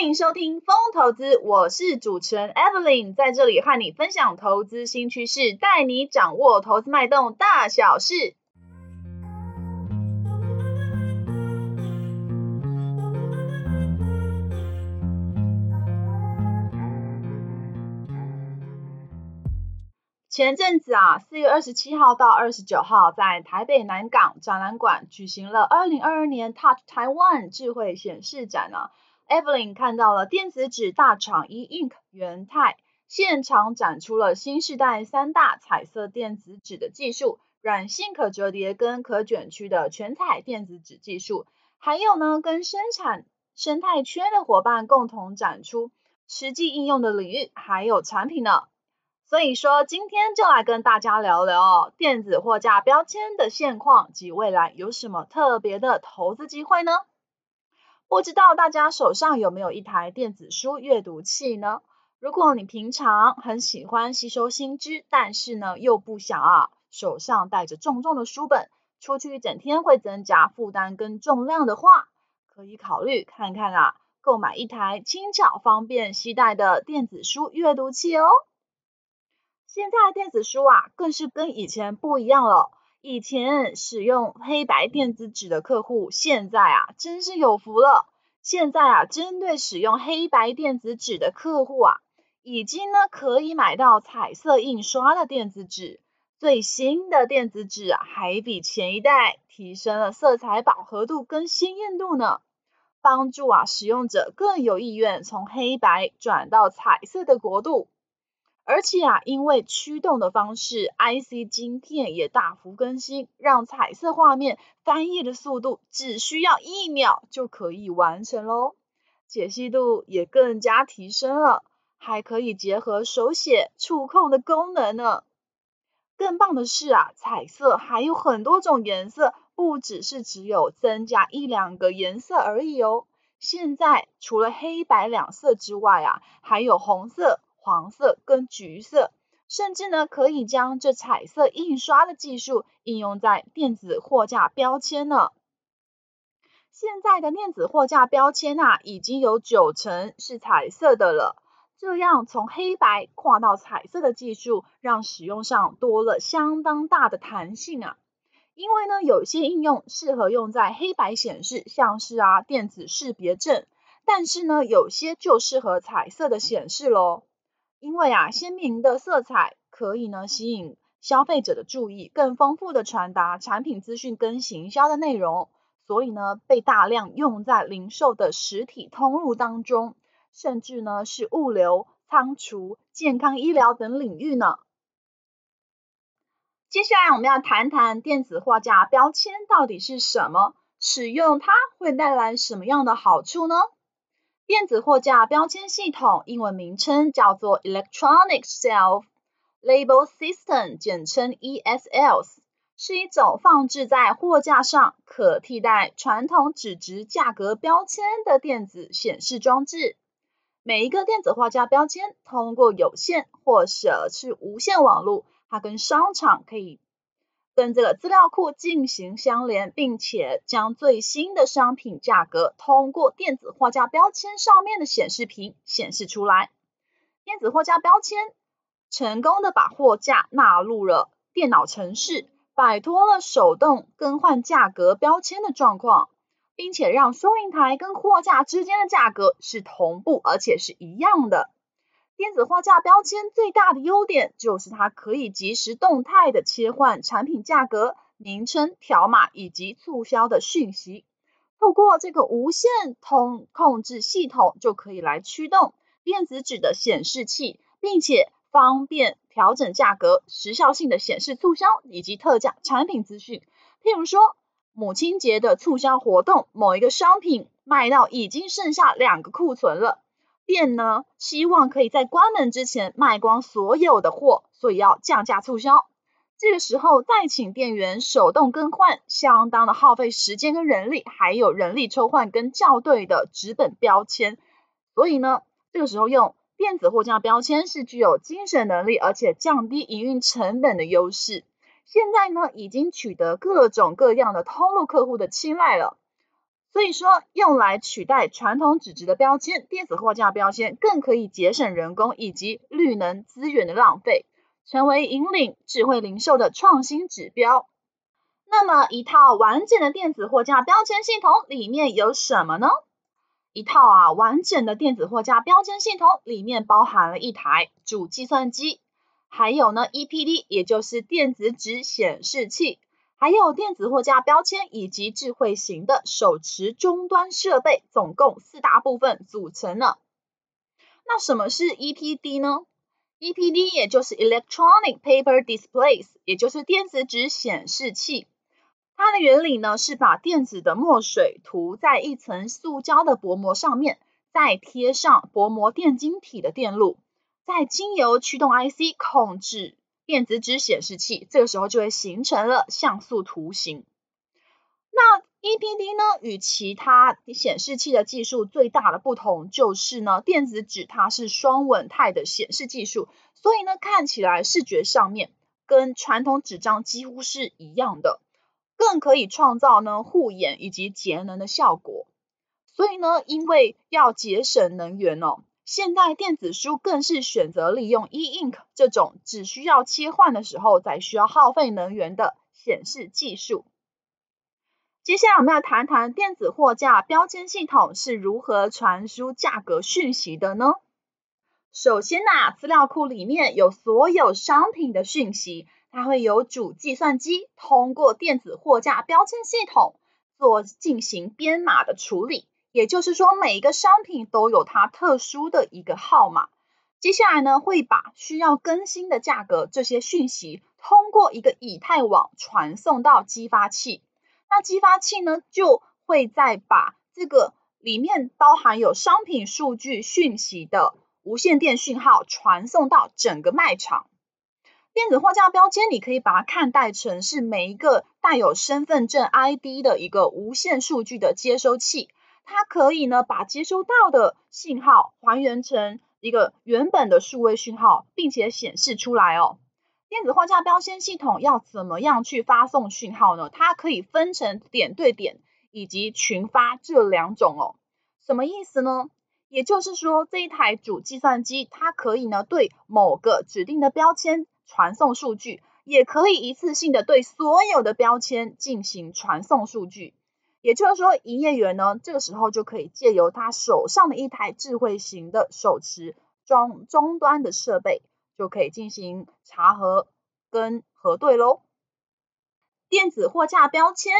欢迎收听风投资，我是主持人 Evelyn，在这里和你分享投资新趋势，带你掌握投资脉动大小事。前阵子啊，四月二十七号到二十九号，在台北南港展览馆举行了二零二二年 Touch Taiwan 智慧显示展啊。Evelyn 看到了电子纸大厂 E Ink 元泰现场展出了新世代三大彩色电子纸的技术，软性可折叠跟可卷曲的全彩电子纸技术，还有呢跟生产生态圈的伙伴共同展出实际应用的领域还有产品呢。所以说今天就来跟大家聊聊电子货架标签的现况及未来有什么特别的投资机会呢？不知道大家手上有没有一台电子书阅读器呢？如果你平常很喜欢吸收新知，但是呢又不想啊手上带着重重的书本，出去一整天会增加负担跟重量的话，可以考虑看看啊，购买一台轻巧方便携带的电子书阅读器哦。现在电子书啊更是跟以前不一样了。以前使用黑白电子纸的客户，现在啊真是有福了。现在啊，针对使用黑白电子纸的客户啊，已经呢可以买到彩色印刷的电子纸。最新的电子纸啊，还比前一代提升了色彩饱和度跟鲜艳度呢，帮助啊使用者更有意愿从黑白转到彩色的国度。而且啊，因为驱动的方式，IC 晶片也大幅更新，让彩色画面翻页的速度只需要一秒就可以完成喽，解析度也更加提升了，还可以结合手写触控的功能呢。更棒的是啊，彩色还有很多种颜色，不只是只有增加一两个颜色而已哦。现在除了黑白两色之外啊，还有红色。黄色跟橘色，甚至呢可以将这彩色印刷的技术应用在电子货架标签呢。现在的电子货架标签啊，已经有九成是彩色的了。这样从黑白跨到彩色的技术，让使用上多了相当大的弹性啊。因为呢，有些应用适合用在黑白显示，像是啊电子识别证，但是呢，有些就适合彩色的显示喽。因为啊，鲜明的色彩可以呢吸引消费者的注意，更丰富的传达产品资讯跟行销的内容，所以呢被大量用在零售的实体通路当中，甚至呢是物流、仓储、健康医疗等领域呢。接下来我们要谈谈电子货架标签到底是什么，使用它会带来什么样的好处呢？电子货架标签系统英文名称叫做 Electronic Shelf Label System，简称 ESLS，是一种放置在货架上可替代传统纸质价格标签的电子显示装置。每一个电子货架标签通过有线或者是无线网络，它跟商场可以。跟这个资料库进行相连，并且将最新的商品价格通过电子货架标签上面的显示屏显示出来。电子货架标签成功的把货架纳入了电脑程式，摆脱了手动更换价格标签的状况，并且让收银台跟货架之间的价格是同步而且是一样的。电子货架标签最大的优点就是它可以即时动态的切换产品价格、名称、条码以及促销的讯息。透过这个无线通控制系统，就可以来驱动电子纸的显示器，并且方便调整价格、时效性的显示促销以及特价产品资讯。譬如说，母亲节的促销活动，某一个商品卖到已经剩下两个库存了。店呢，希望可以在关门之前卖光所有的货，所以要降价促销。这个时候再请店员手动更换，相当的耗费时间跟人力，还有人力抽换跟校对的纸本标签。所以呢，这个时候用电子货架标签是具有精神能力，而且降低营运成本的优势。现在呢，已经取得各种各样的通路客户的青睐了。所以说，用来取代传统纸质的标签，电子货架标签更可以节省人工以及绿能资源的浪费，成为引领智慧零售的创新指标。那么，一套完整的电子货架标签系统里面有什么呢？一套啊完整的电子货架标签系统里面包含了一台主计算机，还有呢 EPD，也就是电子纸显示器。还有电子货架标签以及智慧型的手持终端设备，总共四大部分组成了。那什么是 EPD 呢？EPD 也就是 Electronic Paper Displays，也就是电子纸显示器。它的原理呢是把电子的墨水涂在一层塑胶的薄膜上面，再贴上薄膜电晶体的电路，再经由驱动 IC 控制。电子纸显示器这个时候就会形成了像素图形。那 EPD 呢，与其他显示器的技术最大的不同就是呢，电子纸它是双稳态的显示技术，所以呢，看起来视觉上面跟传统纸张几乎是一样的，更可以创造呢护眼以及节能的效果。所以呢，因为要节省能源哦。现代电子书更是选择利用 E-ink 这种只需要切换的时候才需要耗费能源的显示技术。接下来我们要谈谈电子货架标签系统是如何传输价格讯息的呢？首先呐，资料库里面有所有商品的讯息，它会由主计算机通过电子货架标签系统做进行编码的处理。也就是说，每一个商品都有它特殊的一个号码。接下来呢，会把需要更新的价格这些讯息，通过一个以太网传送到激发器。那激发器呢，就会再把这个里面包含有商品数据讯息的无线电讯号传送到整个卖场。电子货架标签，你可以把它看待成是每一个带有身份证 ID 的一个无线数据的接收器。它可以呢，把接收到的信号还原成一个原本的数位讯号，并且显示出来哦。电子货架标签系统要怎么样去发送讯号呢？它可以分成点对点以及群发这两种哦。什么意思呢？也就是说，这一台主计算机，它可以呢，对某个指定的标签传送数据，也可以一次性的对所有的标签进行传送数据。也就是说，营业员呢，这个时候就可以借由他手上的一台智慧型的手持装终端的设备，就可以进行查核跟核对喽。电子货架标签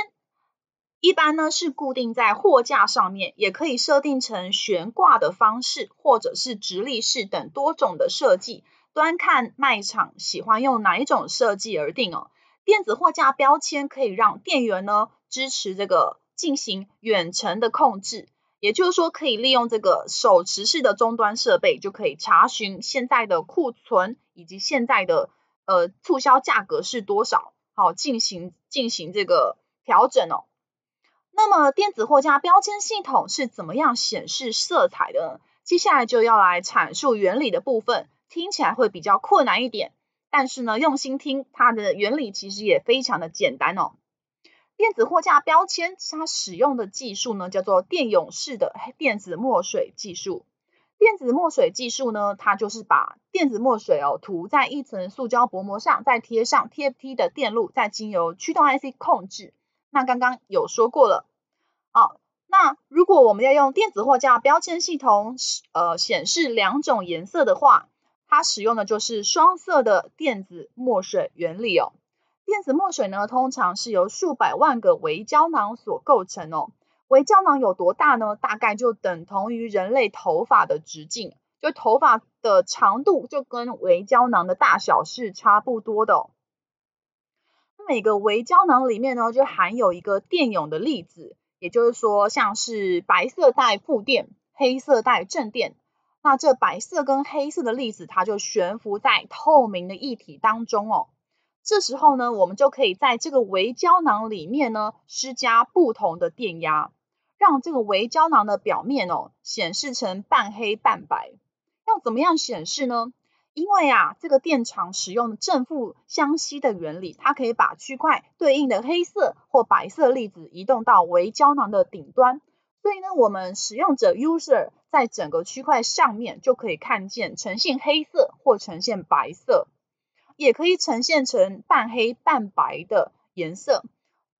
一般呢是固定在货架上面，也可以设定成悬挂的方式，或者是直立式等多种的设计，端看卖场喜欢用哪一种设计而定哦。电子货架标签可以让店员呢支持这个。进行远程的控制，也就是说，可以利用这个手持式的终端设备，就可以查询现在的库存以及现在的呃促销价格是多少，好进行进行这个调整哦。那么电子货架标签系统是怎么样显示色彩的呢？接下来就要来阐述原理的部分，听起来会比较困难一点，但是呢，用心听，它的原理其实也非常的简单哦。电子货架标签，它使用的技术呢，叫做电泳式的电子墨水技术。电子墨水技术呢，它就是把电子墨水哦涂在一层塑胶薄膜上，再贴上 TFT 的电路，再经由驱动 IC 控制。那刚刚有说过了，好，那如果我们要用电子货架标签系统，呃，显示两种颜色的话，它使用的就是双色的电子墨水原理哦。电子墨水呢，通常是由数百万个微胶囊所构成哦。微胶囊有多大呢？大概就等同于人类头发的直径，就头发的长度就跟微胶囊的大小是差不多的。每个微胶囊里面呢，就含有一个电泳的粒子，也就是说，像是白色带负电，黑色带正电。那这白色跟黑色的粒子，它就悬浮在透明的液体当中哦。这时候呢，我们就可以在这个微胶囊里面呢，施加不同的电压，让这个微胶囊的表面哦，显示成半黑半白。要怎么样显示呢？因为啊，这个电场使用正负相吸的原理，它可以把区块对应的黑色或白色粒子移动到微胶囊的顶端。所以呢，我们使用者 user 在整个区块上面就可以看见呈现黑色或呈现白色，也可以呈现成半黑半白的颜色。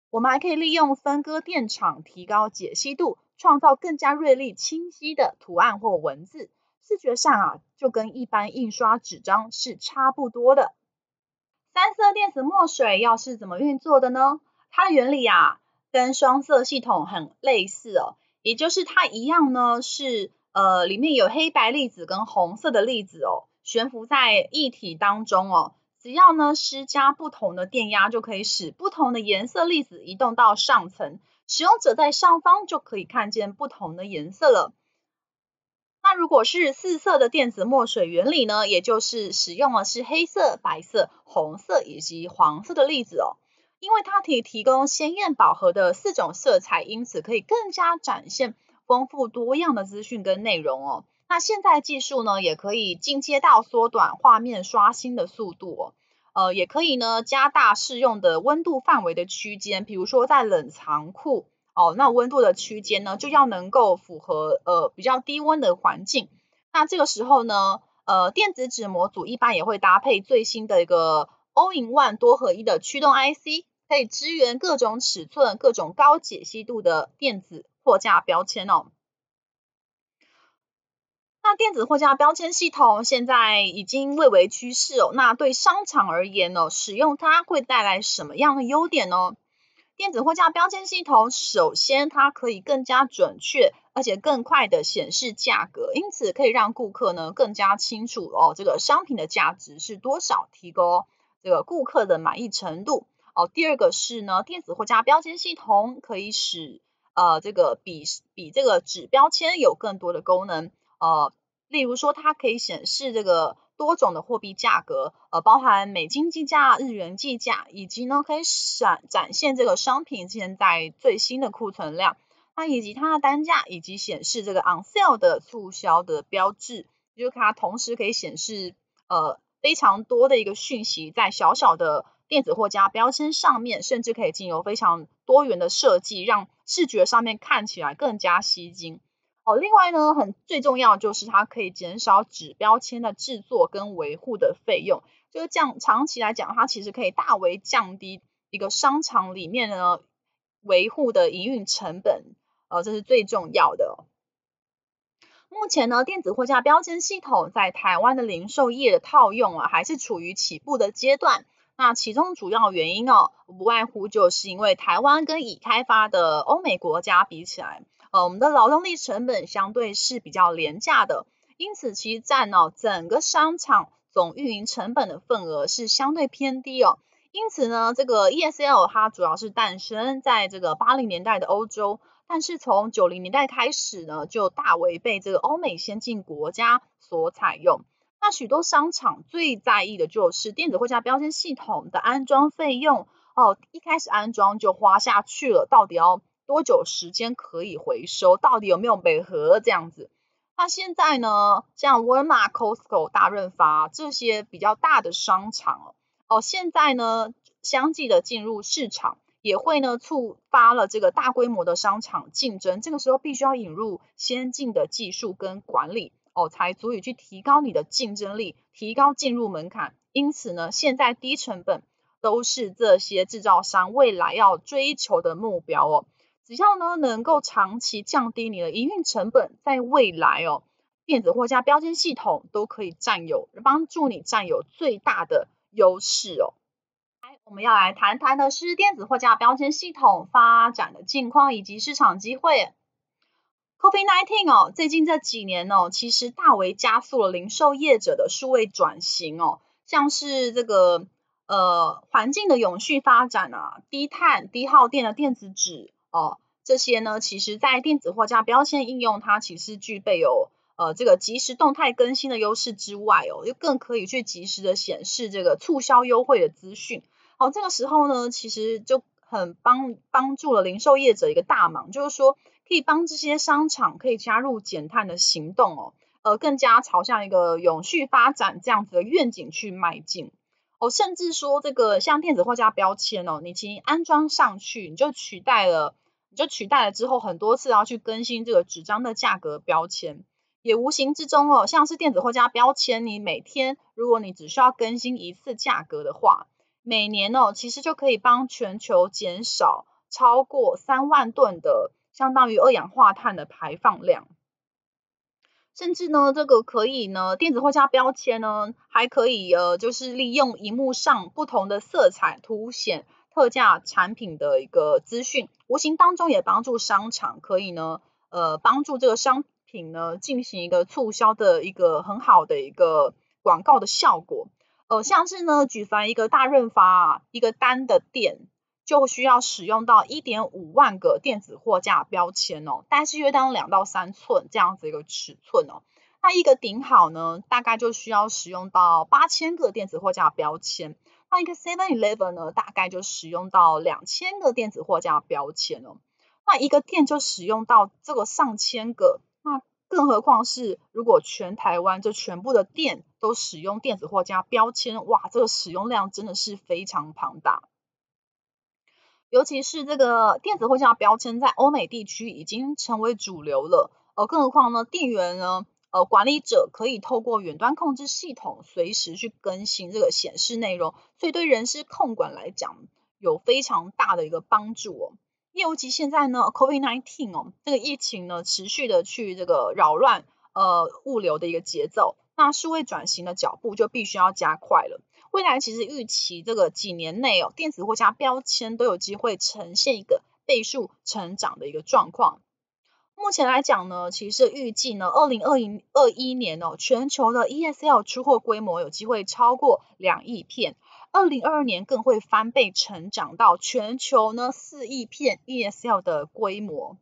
我们还可以利用分割电场提高解析度，创造更加锐利清晰的图案或文字。视觉上啊，就跟一般印刷纸张是差不多的。三色电子墨水要是怎么运作的呢？它的原理啊，跟双色系统很类似哦，也就是它一样呢，是呃里面有黑白粒子跟红色的粒子哦，悬浮在液体当中哦。只要呢施加不同的电压，就可以使不同的颜色粒子移动到上层，使用者在上方就可以看见不同的颜色了。那如果是四色的电子墨水原理呢，也就是使用的是黑色、白色、红色以及黄色的粒子哦，因为它可以提供鲜艳饱和的四种色彩，因此可以更加展现丰富多样的资讯跟内容哦。那现在技术呢，也可以进阶到缩短画面刷新的速度哦，呃，也可以呢加大适用的温度范围的区间，比如说在冷藏库。哦，那温度的区间呢，就要能够符合呃比较低温的环境。那这个时候呢，呃，电子纸模组一般也会搭配最新的一个 All-in-One 多合一的驱动 IC，可以支援各种尺寸、各种高解析度的电子货架标签哦。那电子货架标签系统现在已经蔚为趋势哦。那对商场而言呢，使用它会带来什么样的优点呢？电子货架标签系统，首先它可以更加准确，而且更快的显示价格，因此可以让顾客呢更加清楚哦，这个商品的价值是多少，提高这个顾客的满意程度。哦，第二个是呢，电子货架标签系统可以使呃这个比比这个纸标签有更多的功能，呃，例如说它可以显示这个。多种的货币价格，呃，包含美金计价、日元计价，以及呢可以闪展现这个商品现在最新的库存量，那以及它的单价，以及显示这个 on sale 的促销的标志，就是它同时可以显示呃非常多的一个讯息在小小的电子货架标签上面，甚至可以经由非常多元的设计，让视觉上面看起来更加吸睛。另外呢，很最重要就是它可以减少纸标签的制作跟维护的费用，就是这样长期来讲，它其实可以大为降低一个商场里面呢维护的营运成本，呃，这是最重要的。目前呢，电子货架标签系统在台湾的零售业的套用啊，还是处于起步的阶段。那其中主要原因哦，不外乎就是因为台湾跟已开发的欧美国家比起来。呃，我们的劳动力成本相对是比较廉价的，因此其实占哦整个商场总运营成本的份额是相对偏低哦。因此呢，这个 ESL 它主要是诞生在这个八零年代的欧洲，但是从九零年代开始呢，就大为被这个欧美先进国家所采用。那许多商场最在意的就是电子货架标签系统的安装费用哦，一开始安装就花下去了，到底要多久时间可以回收？到底有没有每盒这样子？那现在呢？像沃尔玛、Costco、大润发这些比较大的商场哦，哦，现在呢相继的进入市场，也会呢触发了这个大规模的商场竞争。这个时候必须要引入先进的技术跟管理哦，才足以去提高你的竞争力，提高进入门槛。因此呢，现在低成本都是这些制造商未来要追求的目标哦。只要呢能够长期降低你的营运成本，在未来哦，电子货架标签系统都可以占有，帮助你占有最大的优势哦。来，我们要来谈谈的是电子货架标签系统发展的近况以及市场机会。COVID-19 哦，最近这几年哦，其实大为加速了零售业者的数位转型哦，像是这个呃环境的永续发展啊，低碳低耗电的电子纸。哦，这些呢，其实在电子货架标签应用，它其实具备有呃这个即时动态更新的优势之外哦，又更可以去即时的显示这个促销优惠的资讯。哦，这个时候呢，其实就很帮帮助了零售业者一个大忙，就是说可以帮这些商场可以加入减碳的行动哦，呃，更加朝向一个永续发展这样子的愿景去迈进。哦，甚至说这个像电子货架标签哦，你其实安装上去，你就取代了，你就取代了之后很多次要去更新这个纸张的价格标签，也无形之中哦，像是电子货架标签，你每天如果你只需要更新一次价格的话，每年哦，其实就可以帮全球减少超过三万吨的，相当于二氧化碳的排放量。甚至呢，这个可以呢，电子货架标签呢，还可以呃，就是利用荧幕上不同的色彩凸显特价产品的一个资讯，无形当中也帮助商场可以呢，呃，帮助这个商品呢进行一个促销的一个很好的一个广告的效果。呃，像是呢，举凡一个大润发一个单的店。就需要使用到一点五万个电子货架标签哦，但是约当两到三寸这样子一个尺寸哦。那一个顶好呢，大概就需要使用到八千个电子货架标签。那一个 Seven Eleven 呢，大概就使用到两千个电子货架标签哦。那一个店就使用到这个上千个，那更何况是如果全台湾就全部的店都使用电子货架标签，哇，这个使用量真的是非常庞大。尤其是这个电子货架标签在欧美地区已经成为主流了，呃，更何况呢，店员呢，呃，管理者可以透过远端控制系统随时去更新这个显示内容，所以对人事控管来讲有非常大的一个帮助哦。尤其现在呢，COVID-19 哦，这个疫情呢持续的去这个扰乱呃物流的一个节奏，那数位转型的脚步就必须要加快了。未来其实预期这个几年内哦，电子货架标签都有机会呈现一个倍数成长的一个状况。目前来讲呢，其实预计呢，二零二零二一年哦，全球的 ESL 出货规模有机会超过两亿片，二零二二年更会翻倍成长到全球呢四亿片 ESL 的规模。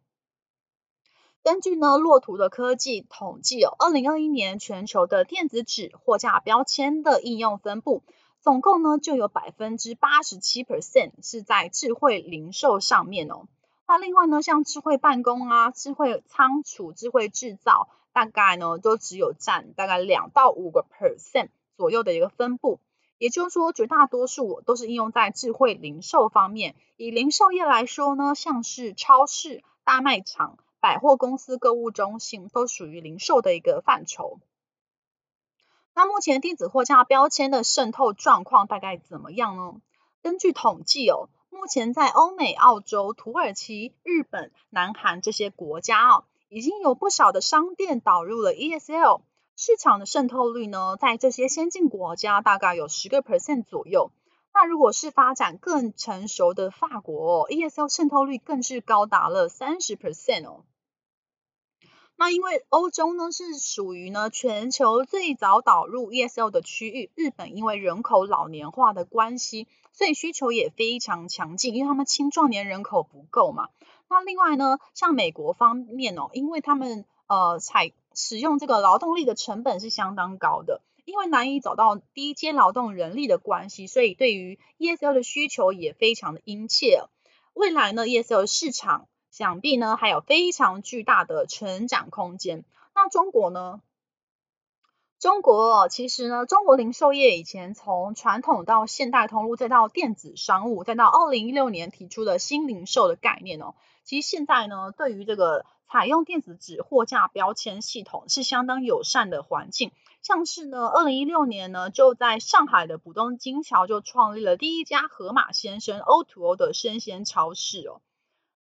根据呢，洛图的科技统计哦，二零二一年全球的电子纸货架标签的应用分布，总共呢就有百分之八十七 percent 是在智慧零售上面哦。那另外呢，像智慧办公啊、智慧仓储、智慧制造，大概呢都只有占大概两到五个 percent 左右的一个分布。也就是说，绝大多数都是应用在智慧零售方面。以零售业来说呢，像是超市、大卖场。百货公司、购物中心都属于零售的一个范畴。那目前电子货架标签的渗透状况大概怎么样呢？根据统计哦，目前在欧美、澳洲、土耳其、日本、南韩这些国家哦，已经有不少的商店导入了 ESL，市场的渗透率呢，在这些先进国家大概有十个 percent 左右。那如果是发展更成熟的法国哦，ESL 渗透率更是高达了三十 percent 哦。那因为欧洲呢是属于呢全球最早导入 ESL 的区域，日本因为人口老年化的关系，所以需求也非常强劲，因为他们青壮年人口不够嘛。那另外呢，像美国方面哦，因为他们呃采使用这个劳动力的成本是相当高的。因为难以找到低阶劳动人力的关系，所以对于 ESL 的需求也非常的殷切。未来呢，ESL 市场想必呢还有非常巨大的成长空间。那中国呢？中国其实呢，中国零售业以前从传统到现代通路，再到电子商务，再到二零一六年提出的新零售的概念哦。其实现在呢，对于这个采用电子纸货架标签系统是相当友善的环境。像是呢，二零一六年呢，就在上海的浦东金桥就创立了第一家河马先生 O2O 的生鲜超市哦。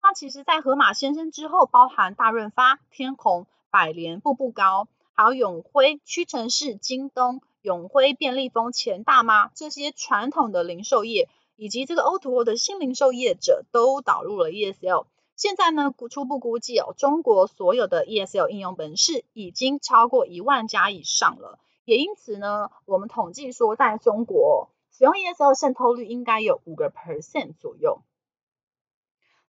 那其实，在河马先生之后，包含大润发、天虹、百联、步步高，还有永辉、屈臣氏、京东、永辉、便利蜂、钱大妈这些传统的零售业，以及这个 O2O 的新零售业者，都导入了 ESL。现在呢，初步估计哦，中国所有的 ESL 应用门市已经超过一万家以上了。也因此呢，我们统计说，在中国使用 ESL 渗透率应该有五个 percent 左右。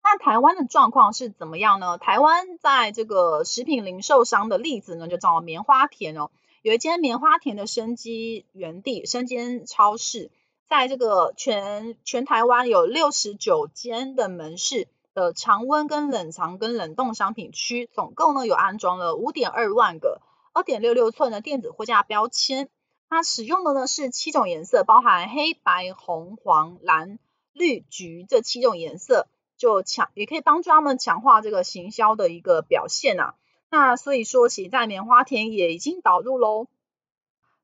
那台湾的状况是怎么样呢？台湾在这个食品零售商的例子呢，就叫棉花田哦，有一间棉花田的生机园地生鲜超市，在这个全全台湾有六十九间的门市。的常温跟冷藏跟冷冻商品区总共呢有安装了五点二万个二点六六寸的电子货架标签，它使用的呢是七种颜色，包含黑白红黄蓝绿橘这七种颜色，就强也可以帮助他们强化这个行销的一个表现啊。那所以说，其实在棉花田也已经导入喽。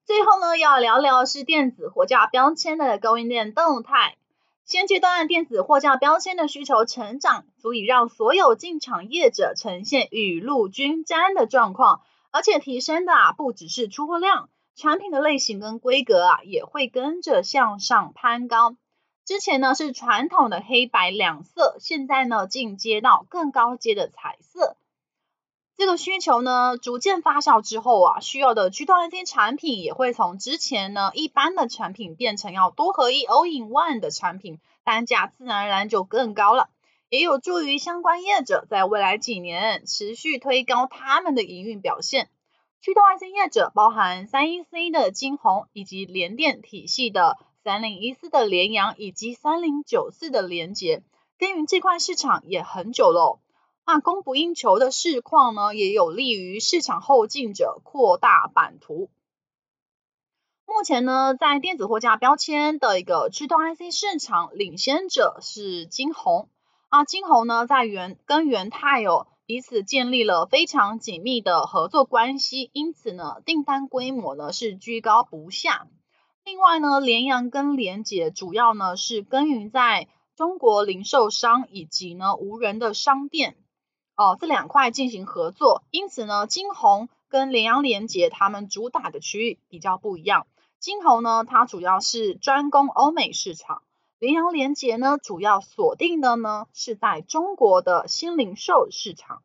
最后呢，要聊聊是电子货架标签的供应链动态。现阶段电子货架标签的需求成长，足以让所有进场业者呈现雨露均沾的状况，而且提升的啊不只是出货量，产品的类型跟规格啊也会跟着向上攀高。之前呢是传统的黑白两色，现在呢进阶到更高阶的彩色。这个需求呢，逐渐发酵之后啊，需要的驱动 IC 产品也会从之前呢一般的产品变成要多合一 All in One 的产品，单价自然而然就更高了，也有助于相关业者在未来几年持续推高他们的营运表现。驱动 IC 业者包含三一 C 的晶宏，以及联电体系的三零一四的联阳，以及三零九四的联杰，耕耘这块市场也很久喽。那供不应求的市况呢，也有利于市场后进者扩大版图。目前呢，在电子货架标签的一个驱动 IC 市场领先者是金鸿啊，金鸿呢在元跟元泰有彼此建立了非常紧密的合作关系，因此呢订单规模呢是居高不下。另外呢，联阳跟联杰主要呢是耕耘在中国零售商以及呢无人的商店。哦，这两块进行合作，因此呢，晶宏跟联阳联杰他们主打的区域比较不一样。晶宏呢，它主要是专攻欧美市场；联阳联杰呢，主要锁定的呢是在中国的新零售市场。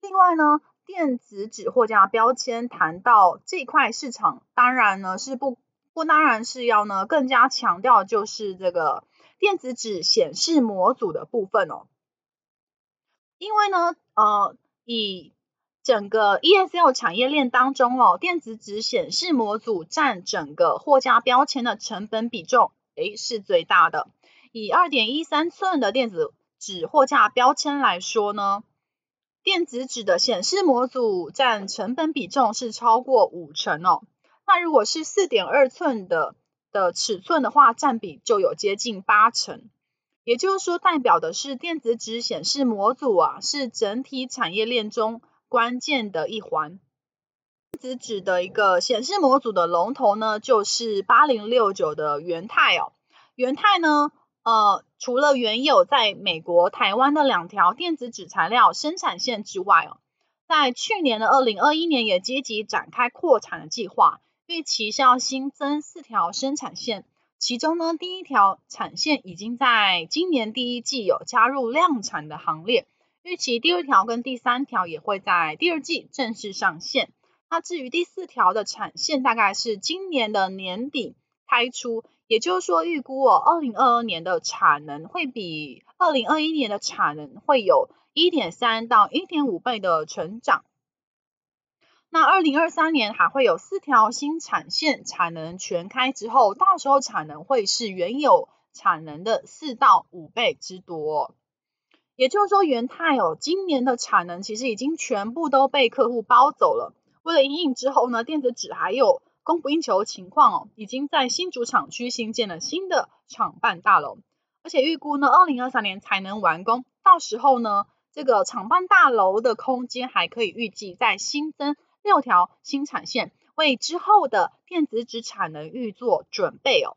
另外呢，电子纸货架标签谈到这块市场，当然呢是不不当然是要呢更加强调就是这个电子纸显示模组的部分哦。因为呢，呃，以整个 ESL 产业链当中哦，电子纸显示模组占整个货架标签的成本比重，诶，是最大的。以二点一三寸的电子纸货架标签来说呢，电子纸的显示模组占成本比重是超过五成哦。那如果是四点二寸的的尺寸的话，占比就有接近八成。也就是说，代表的是电子纸显示模组啊，是整体产业链中关键的一环。电子纸的一个显示模组的龙头呢，就是八零六九的元泰哦。元泰呢，呃，除了原有在美国、台湾的两条电子纸材料生产线之外哦，在去年的二零二一年也积极展开扩产的计划，预期是要新增四条生产线。其中呢，第一条产线已经在今年第一季有加入量产的行列，预期第二条跟第三条也会在第二季正式上线。那至于第四条的产线，大概是今年的年底开出，也就是说，预估哦，二零二二年的产能会比二零二一年的产能会有一点三到一点五倍的成长。那二零二三年还会有四条新产线产能全开之后，到时候产能会是原有产能的四到五倍之多。也就是说，元泰哦，今年的产能其实已经全部都被客户包走了。为了应应之后呢，电子纸还有供不应求情况哦，已经在新竹厂区新建了新的厂办大楼，而且预估呢，二零二三年才能完工。到时候呢，这个厂办大楼的空间还可以预计再新增。六条新产线为之后的电子纸产能预做准备哦。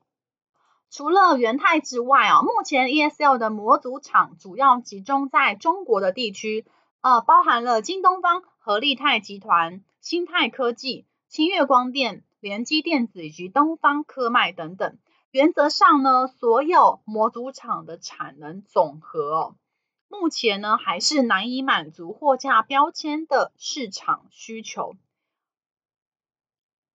除了元泰之外啊，目前 ESL 的模组厂主要集中在中国的地区，呃，包含了京东方、和力泰集团、新泰科技、清越光电、联基电子以及东方科迈等等。原则上呢，所有模组厂的产能总和。目前呢，还是难以满足货架标签的市场需求。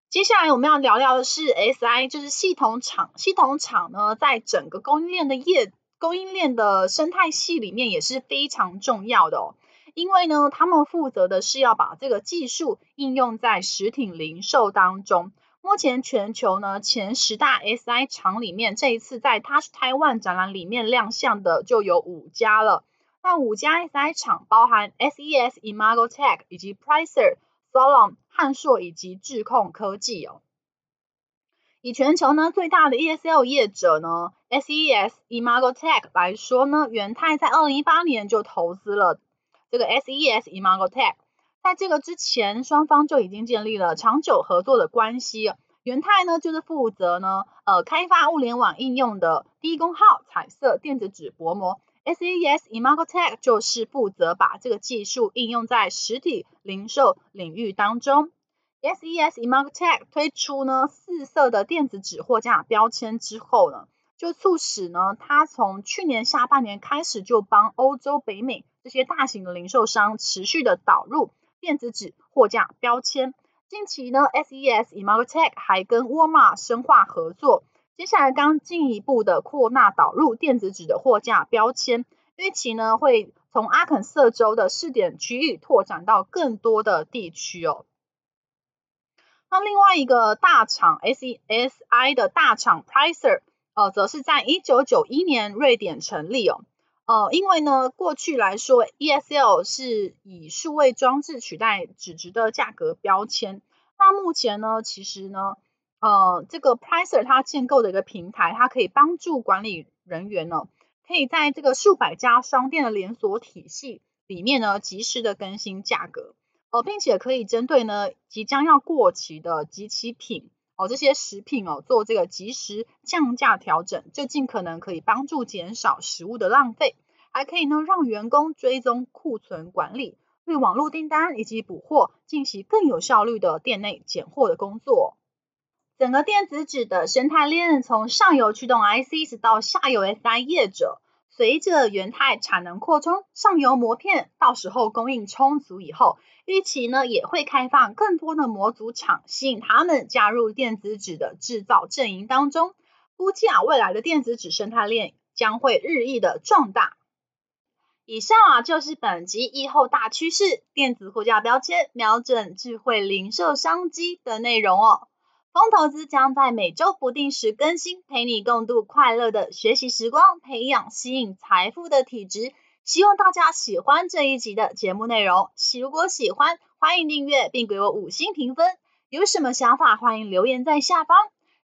接下来我们要聊聊的是 SI，就是系统厂。系统厂呢，在整个供应链的业供应链的生态系里面也是非常重要的哦。因为呢，他们负责的是要把这个技术应用在实体零售当中。目前全球呢，前十大 SI 厂里面，这一次在 Touch Taiwan 展览里面亮相的就有五家了。那五家 SI 厂包含 SES、Imago Tech 以及 Pricer、Solon、汉硕以及智控科技哦。以全球呢最大的 ESL 业者呢 SES Imagotag 来说呢，元太在二零一八年就投资了这个 SES Imagotag，在这个之前，双方就已经建立了长久合作的关系。元太呢就是负责呢呃开发物联网应用的低功耗彩色电子纸薄膜，SES Imago Tech 就是负责把这个技术应用在实体零售领域当中。SES Imago Tech 推出呢四色的电子纸货架标签之后呢，就促使呢它从去年下半年开始就帮欧洲、北美这些大型的零售商持续的导入电子纸货架标签。近期呢，SES Imago Tech 还跟沃尔玛深化合作，接下来刚进一步的扩纳导入电子纸的货架标签，预期呢会从阿肯色州的试点区域拓展到更多的地区哦。那另外一个大厂 SESI 的大厂 Pricer，呃，则是在一九九一年瑞典成立哦。呃，因为呢，过去来说 ESL 是以数位装置取代纸质的价格标签。那目前呢，其实呢，呃，这个 Pricer 它建构的一个平台，它可以帮助管理人员呢，可以在这个数百家商店的连锁体系里面呢，及时的更新价格。呃，并且可以针对呢即将要过期的及其品哦，这些食品哦做这个及时降价调整，就尽可能可以帮助减少食物的浪费，还可以呢让员工追踪库存管理，对网络订单以及补货进行更有效率的店内拣货的工作。整个电子纸的生态链从上游驱动 ICs 到下游 SI 业者。随着元太产能扩充，上游模片到时候供应充足以后，预期呢也会开放更多的模组厂，吸引他们加入电子纸的制造阵营当中。估计啊，未来的电子纸生态链将会日益的壮大。以上啊就是本集易后大趋势，电子货架标签瞄准智慧零售商机的内容哦。风投资将在每周不定时更新，陪你共度快乐的学习时光，培养吸引财富的体质。希望大家喜欢这一集的节目内容。如果喜欢，欢迎订阅并给我五星评分。有什么想法，欢迎留言在下方。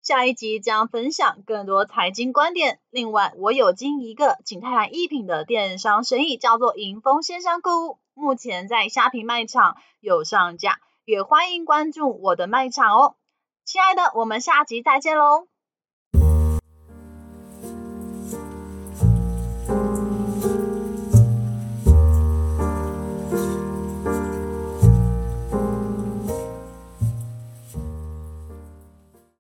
下一集将分享更多财经观点。另外，我有经营一个景泰蓝艺品的电商生意，叫做迎风线上购物，目前在虾皮卖场有上架，也欢迎关注我的卖场哦。亲爱的，我们下集再见喽。